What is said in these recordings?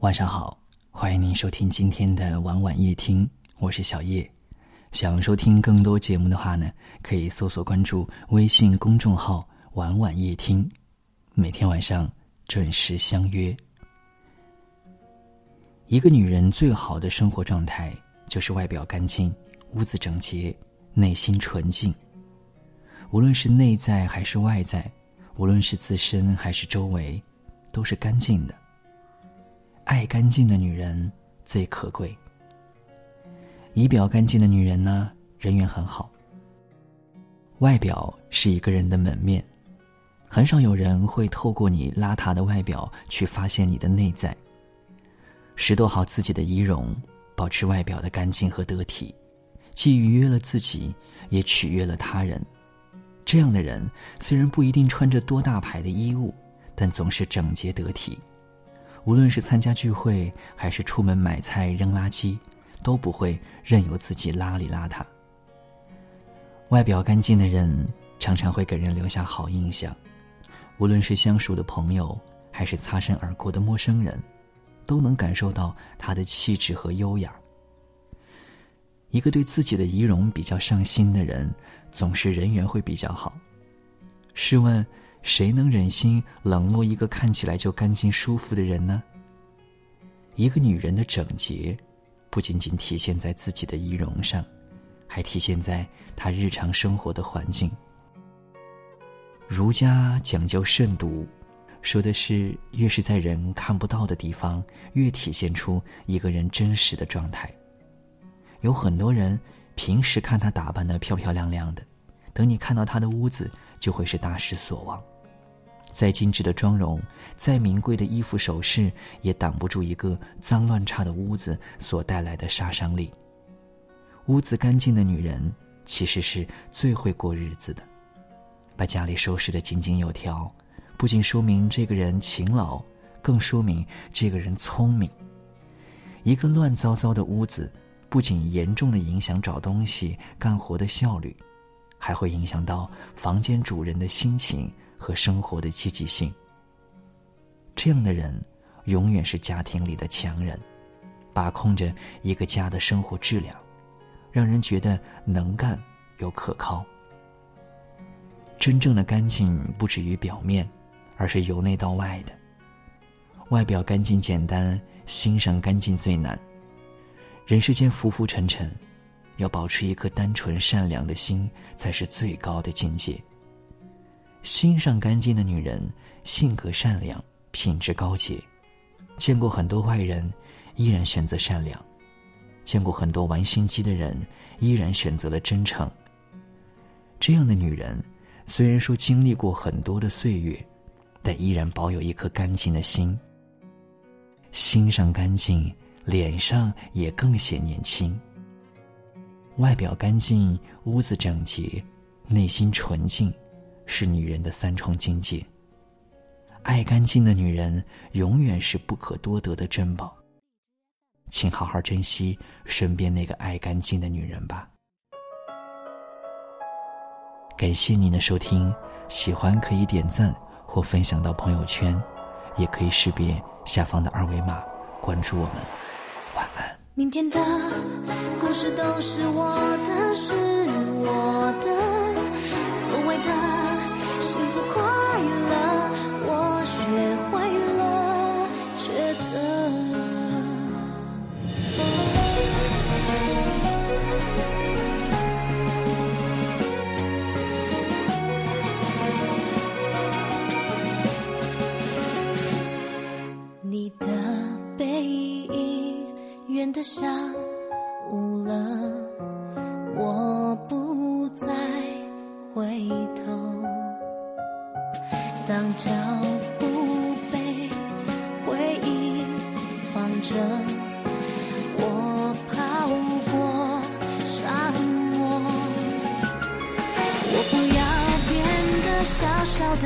晚上好，欢迎您收听今天的晚晚夜听，我是小叶。想收听更多节目的话呢，可以搜索关注微信公众号“晚晚夜听”，每天晚上准时相约。一个女人最好的生活状态，就是外表干净、屋子整洁、内心纯净。无论是内在还是外在，无论是自身还是周围，都是干净的。爱干净的女人最可贵。仪表干净的女人呢，人缘很好。外表是一个人的门面，很少有人会透过你邋遢的外表去发现你的内在。拾掇好自己的仪容，保持外表的干净和得体，既愉悦了自己，也取悦了他人。这样的人虽然不一定穿着多大牌的衣物，但总是整洁得体。无论是参加聚会，还是出门买菜扔垃圾，都不会任由自己邋里邋遢。外表干净的人，常常会给人留下好印象。无论是相熟的朋友，还是擦身而过的陌生人，都能感受到他的气质和优雅。一个对自己的仪容比较上心的人，总是人缘会比较好。试问？谁能忍心冷落一个看起来就干净舒服的人呢？一个女人的整洁，不仅仅体现在自己的仪容上，还体现在她日常生活的环境。儒家讲究慎独，说的是越是在人看不到的地方，越体现出一个人真实的状态。有很多人平时看她打扮的漂漂亮亮的，等你看到她的屋子，就会是大失所望。再精致的妆容，再名贵的衣服首饰，也挡不住一个脏乱差的屋子所带来的杀伤力。屋子干净的女人，其实是最会过日子的。把家里收拾得井井有条，不仅说明这个人勤劳，更说明这个人聪明。一个乱糟糟的屋子，不仅严重的影响找东西、干活的效率，还会影响到房间主人的心情。和生活的积极性。这样的人，永远是家庭里的强人，把控着一个家的生活质量，让人觉得能干又可靠。真正的干净不止于表面，而是由内到外的。外表干净简单，心上干净最难。人世间浮浮沉沉，要保持一颗单纯善良的心，才是最高的境界。心上干净的女人，性格善良，品质高洁。见过很多坏人，依然选择善良；见过很多玩心机的人，依然选择了真诚。这样的女人，虽然说经历过很多的岁月，但依然保有一颗干净的心。心上干净，脸上也更显年轻。外表干净，屋子整洁，内心纯净。是女人的三重境界。爱干净的女人永远是不可多得的珍宝，请好好珍惜身边那个爱干净的女人吧。感谢您的收听，喜欢可以点赞或分享到朋友圈，也可以识别下方的二维码关注我们。晚安。明天的故事都是我的，是我的下雾了，我不再回头。当脚步被回忆绑着，我跑过沙漠。我不要变得小小的，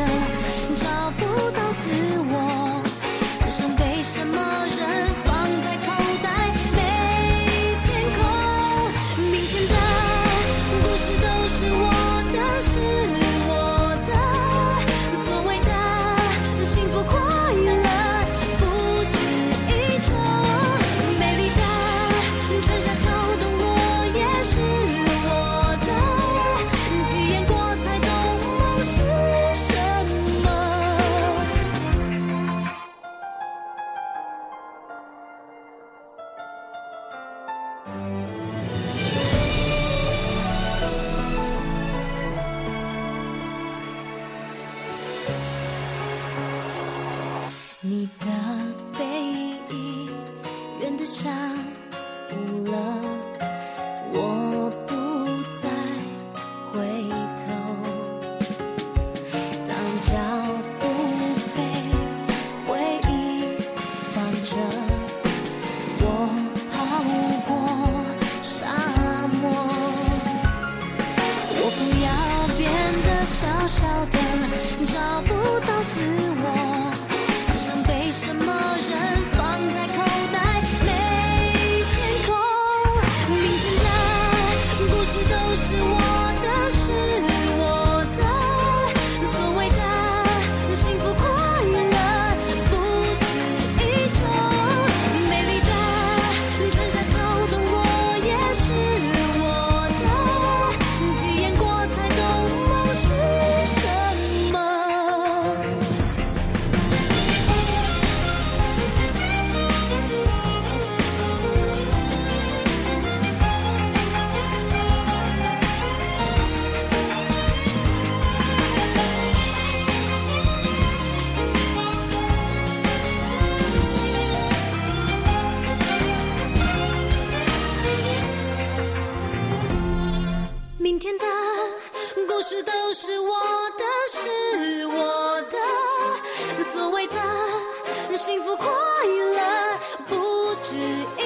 是都是我的是我的所谓的幸福快乐不止一